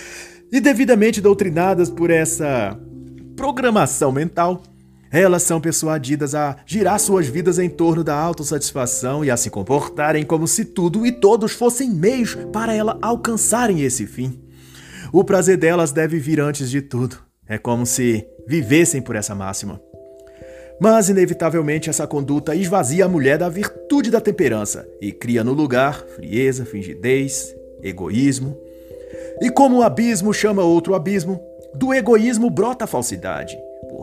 [laughs] e devidamente doutrinadas por essa programação mental, elas são persuadidas a girar suas vidas em torno da autossatisfação e a se comportarem como se tudo e todos fossem meios para ela alcançarem esse fim. O prazer delas deve vir antes de tudo. É como se vivessem por essa máxima. Mas, inevitavelmente, essa conduta esvazia a mulher da virtude da temperança e cria no lugar frieza, fingidez, egoísmo. E como o abismo chama outro abismo, do egoísmo brota a falsidade,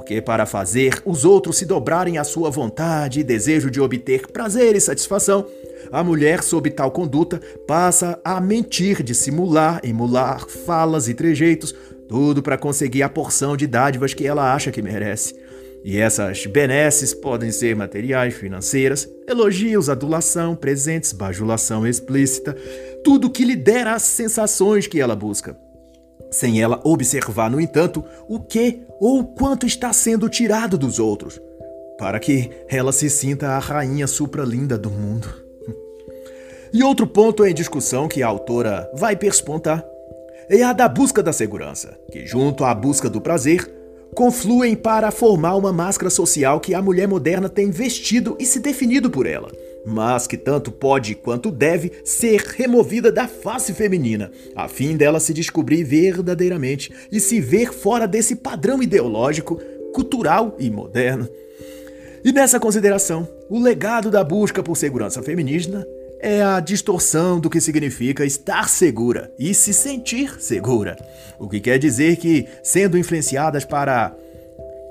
porque para fazer os outros se dobrarem à sua vontade e desejo de obter prazer e satisfação, a mulher, sob tal conduta, passa a mentir, dissimular, emular falas e trejeitos, tudo para conseguir a porção de dádivas que ela acha que merece. E essas benesses podem ser materiais, financeiras, elogios, adulação, presentes, bajulação explícita, tudo que lhe dera as sensações que ela busca sem ela observar, no entanto, o que ou quanto está sendo tirado dos outros, para que ela se sinta a rainha supralinda do mundo. E outro ponto em discussão que a autora vai perspontar é a da busca da segurança, que, junto à busca do prazer, confluem para formar uma máscara social que a mulher moderna tem vestido e se definido por ela mas que tanto pode quanto deve ser removida da face feminina, a fim dela se descobrir verdadeiramente e se ver fora desse padrão ideológico, cultural e moderno. E nessa consideração, o legado da busca por segurança feminina é a distorção do que significa estar segura e se sentir segura. O que quer dizer que, sendo influenciadas para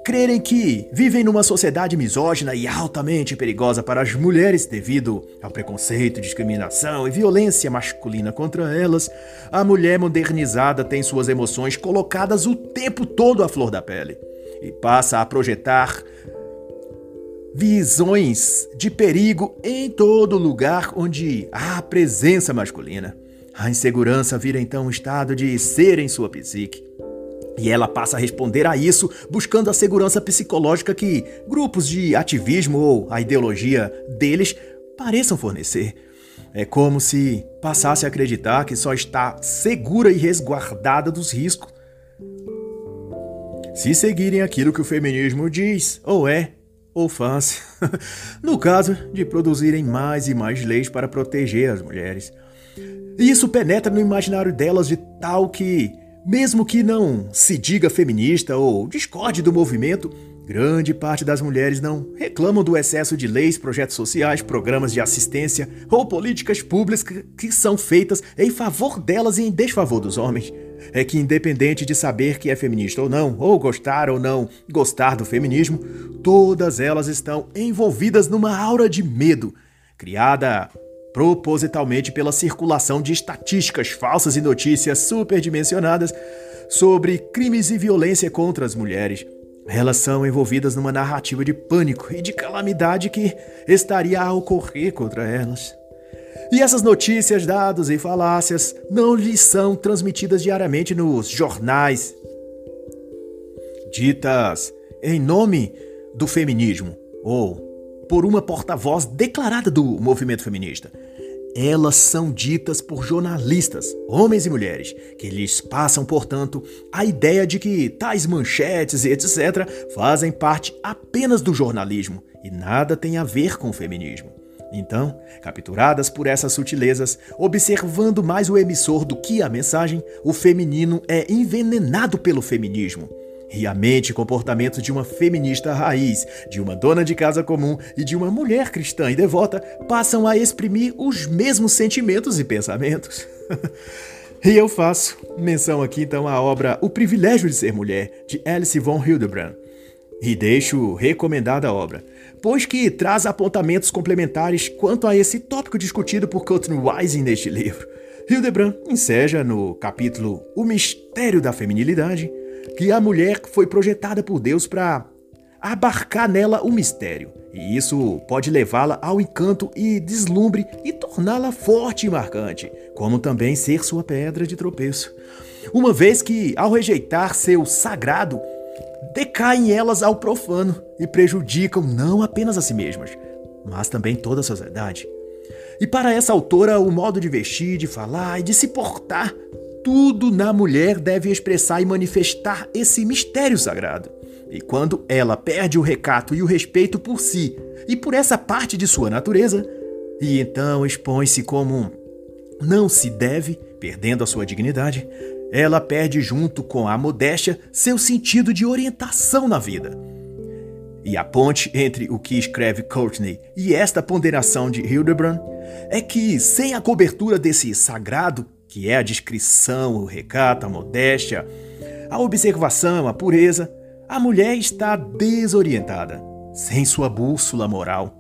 crerem que vivem numa sociedade misógina e altamente perigosa para as mulheres devido ao preconceito, discriminação e violência masculina contra elas, a mulher modernizada tem suas emoções colocadas o tempo todo à flor da pele e passa a projetar visões de perigo em todo lugar onde há presença masculina. A insegurança vira então um estado de ser em sua psique. E ela passa a responder a isso buscando a segurança psicológica que grupos de ativismo ou a ideologia deles pareçam fornecer. É como se passasse a acreditar que só está segura e resguardada dos riscos se seguirem aquilo que o feminismo diz, ou é, ou faz. [laughs] no caso de produzirem mais e mais leis para proteger as mulheres. E isso penetra no imaginário delas de tal que mesmo que não se diga feminista ou discorde do movimento, grande parte das mulheres não reclamam do excesso de leis, projetos sociais, programas de assistência ou políticas públicas que são feitas em favor delas e em desfavor dos homens. É que, independente de saber que é feminista ou não, ou gostar ou não gostar do feminismo, todas elas estão envolvidas numa aura de medo, criada propositalmente pela circulação de estatísticas falsas e notícias superdimensionadas sobre crimes e violência contra as mulheres. Elas são envolvidas numa narrativa de pânico e de calamidade que estaria a ocorrer contra elas. E essas notícias, dados e falácias não lhes são transmitidas diariamente nos jornais, ditas em nome do feminismo ou por uma porta-voz declarada do movimento feminista. Elas são ditas por jornalistas, homens e mulheres, que lhes passam, portanto, a ideia de que tais manchetes e etc. fazem parte apenas do jornalismo e nada tem a ver com o feminismo. Então, capturadas por essas sutilezas, observando mais o emissor do que a mensagem, o feminino é envenenado pelo feminismo e a mente e comportamento de uma feminista raiz, de uma dona de casa comum e de uma mulher cristã e devota passam a exprimir os mesmos sentimentos e pensamentos. [laughs] e eu faço menção aqui então à obra O Privilégio de Ser Mulher, de Alice von Hildebrand. E deixo recomendada a obra, pois que traz apontamentos complementares quanto a esse tópico discutido por Courtney Wise neste livro. Hildebrand enseja no capítulo O Mistério da Feminilidade que a mulher foi projetada por Deus para abarcar nela o mistério, e isso pode levá-la ao encanto e deslumbre e torná-la forte e marcante, como também ser sua pedra de tropeço. Uma vez que, ao rejeitar seu sagrado, decaem elas ao profano e prejudicam não apenas a si mesmas, mas também toda a sociedade. E para essa autora, o modo de vestir, de falar e de se portar, tudo na mulher deve expressar e manifestar esse mistério sagrado. E quando ela perde o recato e o respeito por si e por essa parte de sua natureza, e então expõe-se como não se deve, perdendo a sua dignidade, ela perde junto com a modéstia seu sentido de orientação na vida. E a ponte entre o que escreve Courtney e esta ponderação de Hildebrand é que, sem a cobertura desse sagrado, que é a discrição, o recato, a modéstia, a observação, a pureza, a mulher está desorientada, sem sua bússola moral.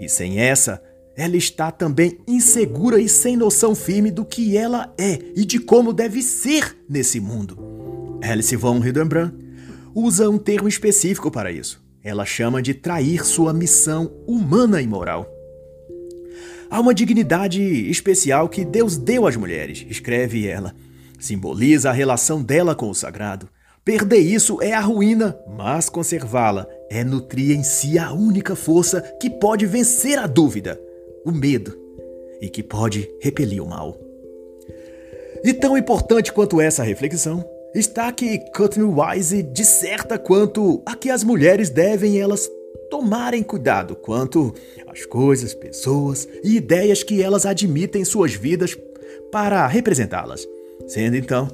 E sem essa, ela está também insegura e sem noção firme do que ela é e de como deve ser nesse mundo. Alice von Hildenbrand usa um termo específico para isso. Ela chama de trair sua missão humana e moral. Há uma dignidade especial que Deus deu às mulheres, escreve ela. Simboliza a relação dela com o sagrado Perder isso é a ruína, mas conservá-la é nutrir em si a única força que pode vencer a dúvida, o medo, e que pode repelir o mal. E tão importante quanto essa reflexão está que Courtney Wise disserta quanto a que as mulheres devem elas tomarem cuidado quanto às coisas, pessoas e ideias que elas admitem em suas vidas para representá-las, sendo então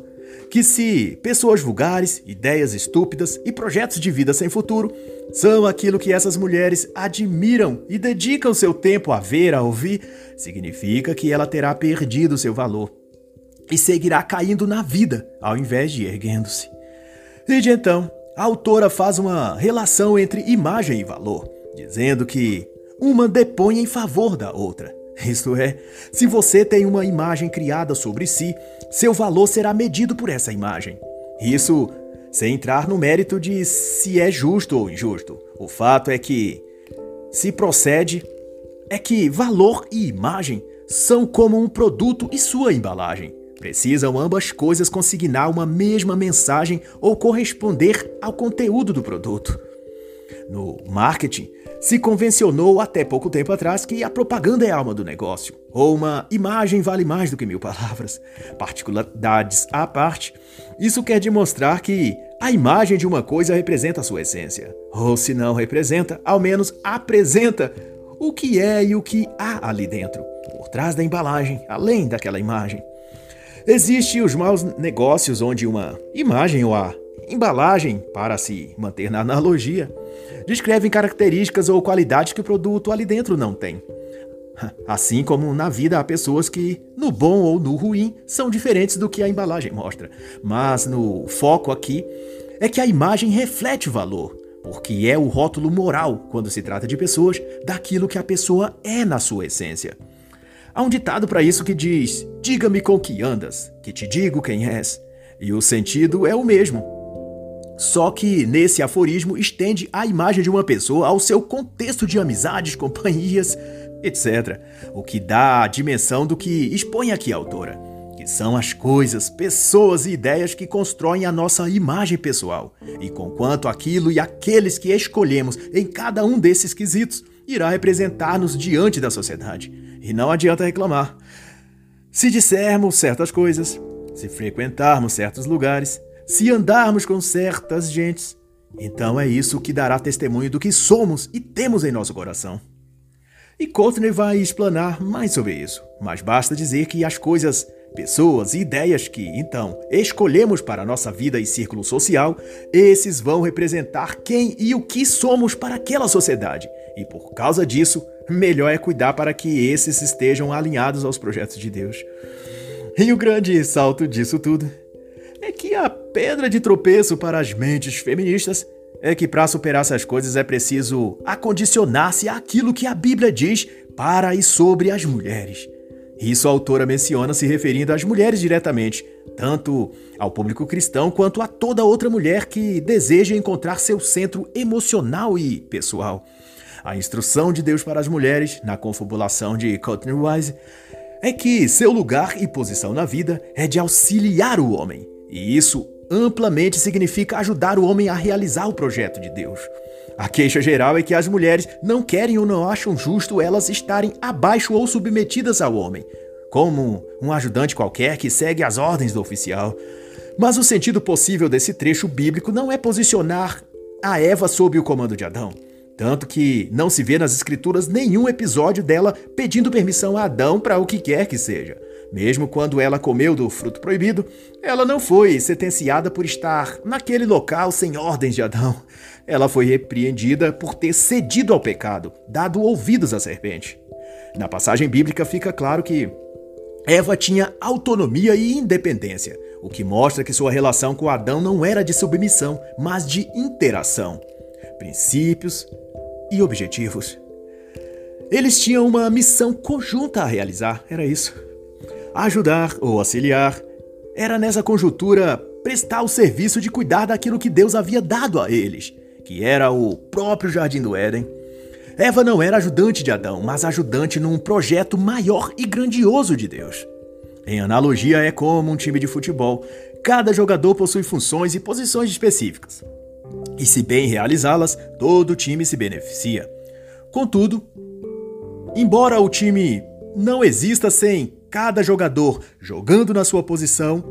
que se pessoas vulgares, ideias estúpidas e projetos de vida sem futuro são aquilo que essas mulheres admiram e dedicam seu tempo a ver, a ouvir, significa que ela terá perdido seu valor e seguirá caindo na vida ao invés de erguendo-se. E de então, a autora faz uma relação entre imagem e valor, dizendo que uma depõe em favor da outra. Isto é, se você tem uma imagem criada sobre si, seu valor será medido por essa imagem. Isso sem entrar no mérito de se é justo ou injusto. O fato é que se procede é que valor e imagem são como um produto e sua embalagem. Precisam ambas coisas consignar uma mesma mensagem ou corresponder ao conteúdo do produto. No marketing, se convencionou até pouco tempo atrás que a propaganda é a alma do negócio, ou uma imagem vale mais do que mil palavras. Particularidades à parte, isso quer demonstrar que a imagem de uma coisa representa a sua essência, ou se não representa, ao menos apresenta o que é e o que há ali dentro, por trás da embalagem, além daquela imagem. Existem os maus negócios onde uma imagem ou a embalagem, para se manter na analogia, descrevem características ou qualidades que o produto ali dentro não tem. Assim como na vida há pessoas que, no bom ou no ruim, são diferentes do que a embalagem mostra. Mas no foco aqui é que a imagem reflete o valor, porque é o rótulo moral, quando se trata de pessoas, daquilo que a pessoa é na sua essência. Há um ditado para isso que diz: Diga-me com que andas, que te digo quem és. E o sentido é o mesmo. Só que nesse aforismo estende a imagem de uma pessoa ao seu contexto de amizades, [laughs] companhias, etc. O que dá a dimensão do que expõe aqui a autora, que são as coisas, pessoas e ideias que constroem a nossa imagem pessoal. E conquanto aquilo e aqueles que escolhemos em cada um desses quesitos irá representar-nos diante da sociedade. E não adianta reclamar. Se dissermos certas coisas, se frequentarmos certos lugares, se andarmos com certas gentes, então é isso que dará testemunho do que somos e temos em nosso coração. E Courtney vai explanar mais sobre isso, mas basta dizer que as coisas, pessoas e ideias que, então, escolhemos para nossa vida e círculo social, esses vão representar quem e o que somos para aquela sociedade. E por causa disso, melhor é cuidar para que esses estejam alinhados aos projetos de Deus. E o grande salto disso tudo é que a pedra de tropeço para as mentes feministas é que para superar essas coisas é preciso acondicionar-se àquilo que a Bíblia diz para e sobre as mulheres. Isso a autora menciona se referindo às mulheres diretamente, tanto ao público cristão quanto a toda outra mulher que deseja encontrar seu centro emocional e pessoal. A instrução de Deus para as mulheres, na confabulação de Courtney Wise, é que seu lugar e posição na vida é de auxiliar o homem, e isso amplamente significa ajudar o homem a realizar o projeto de Deus. A queixa geral é que as mulheres não querem ou não acham justo elas estarem abaixo ou submetidas ao homem, como um ajudante qualquer que segue as ordens do oficial. Mas o sentido possível desse trecho bíblico não é posicionar a Eva sob o comando de Adão. Tanto que não se vê nas escrituras nenhum episódio dela pedindo permissão a Adão para o que quer que seja. Mesmo quando ela comeu do fruto proibido, ela não foi sentenciada por estar naquele local sem ordens de Adão. Ela foi repreendida por ter cedido ao pecado, dado ouvidos à serpente. Na passagem bíblica fica claro que Eva tinha autonomia e independência, o que mostra que sua relação com Adão não era de submissão, mas de interação. Princípios, e objetivos. Eles tinham uma missão conjunta a realizar, era isso. Ajudar ou auxiliar era nessa conjuntura prestar o serviço de cuidar daquilo que Deus havia dado a eles, que era o próprio jardim do Éden. Eva não era ajudante de Adão, mas ajudante num projeto maior e grandioso de Deus. Em analogia, é como um time de futebol. Cada jogador possui funções e posições específicas e, se bem realizá-las, todo o time se beneficia. Contudo, embora o time não exista sem cada jogador jogando na sua posição,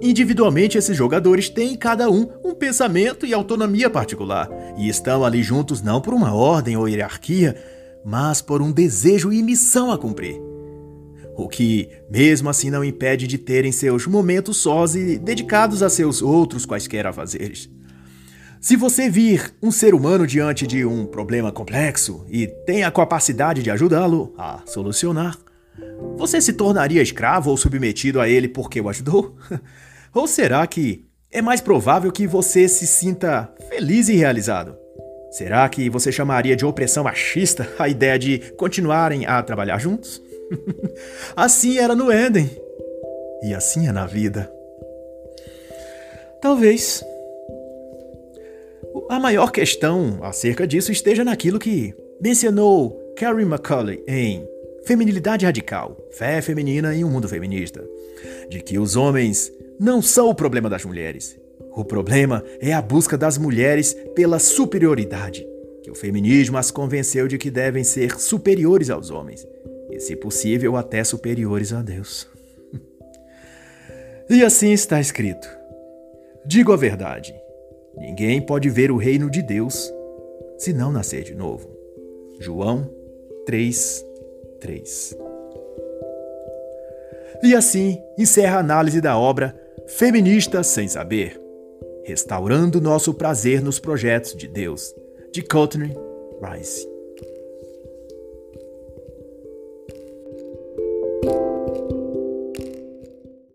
individualmente esses jogadores têm cada um um pensamento e autonomia particular e estão ali juntos não por uma ordem ou hierarquia, mas por um desejo e missão a cumprir. O que, mesmo assim, não impede de terem seus momentos sós e dedicados a seus outros quaisquer afazeres. Se você vir um ser humano diante de um problema complexo e tem a capacidade de ajudá-lo a solucionar, você se tornaria escravo ou submetido a ele porque o ajudou? [laughs] ou será que é mais provável que você se sinta feliz e realizado? Será que você chamaria de opressão machista [laughs] a ideia de continuarem a trabalhar juntos? [laughs] assim era no Éden. E assim é na vida. Talvez a maior questão acerca disso esteja naquilo que mencionou Carrie McCauley em Feminilidade Radical, Fé Feminina em um Mundo Feminista, de que os homens não são o problema das mulheres. O problema é a busca das mulheres pela superioridade, que o feminismo as convenceu de que devem ser superiores aos homens, e, se possível, até superiores a Deus. [laughs] e assim está escrito: Digo a verdade Ninguém pode ver o reino de Deus se não nascer de novo. João 3, 3. E assim encerra a análise da obra Feminista Sem Saber Restaurando Nosso Prazer nos Projetos de Deus, de Courtney Rice.